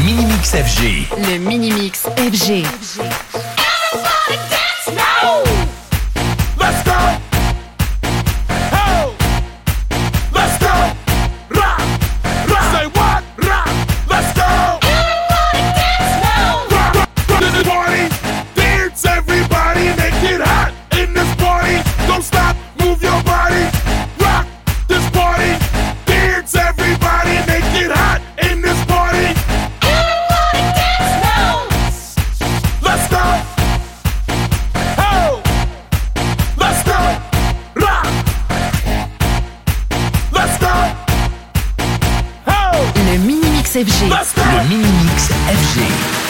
Le Minimix FG. Le Minimix FG. FG. Le mini-mix FG. Le mini-mix FG.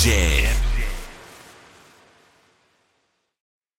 Jam.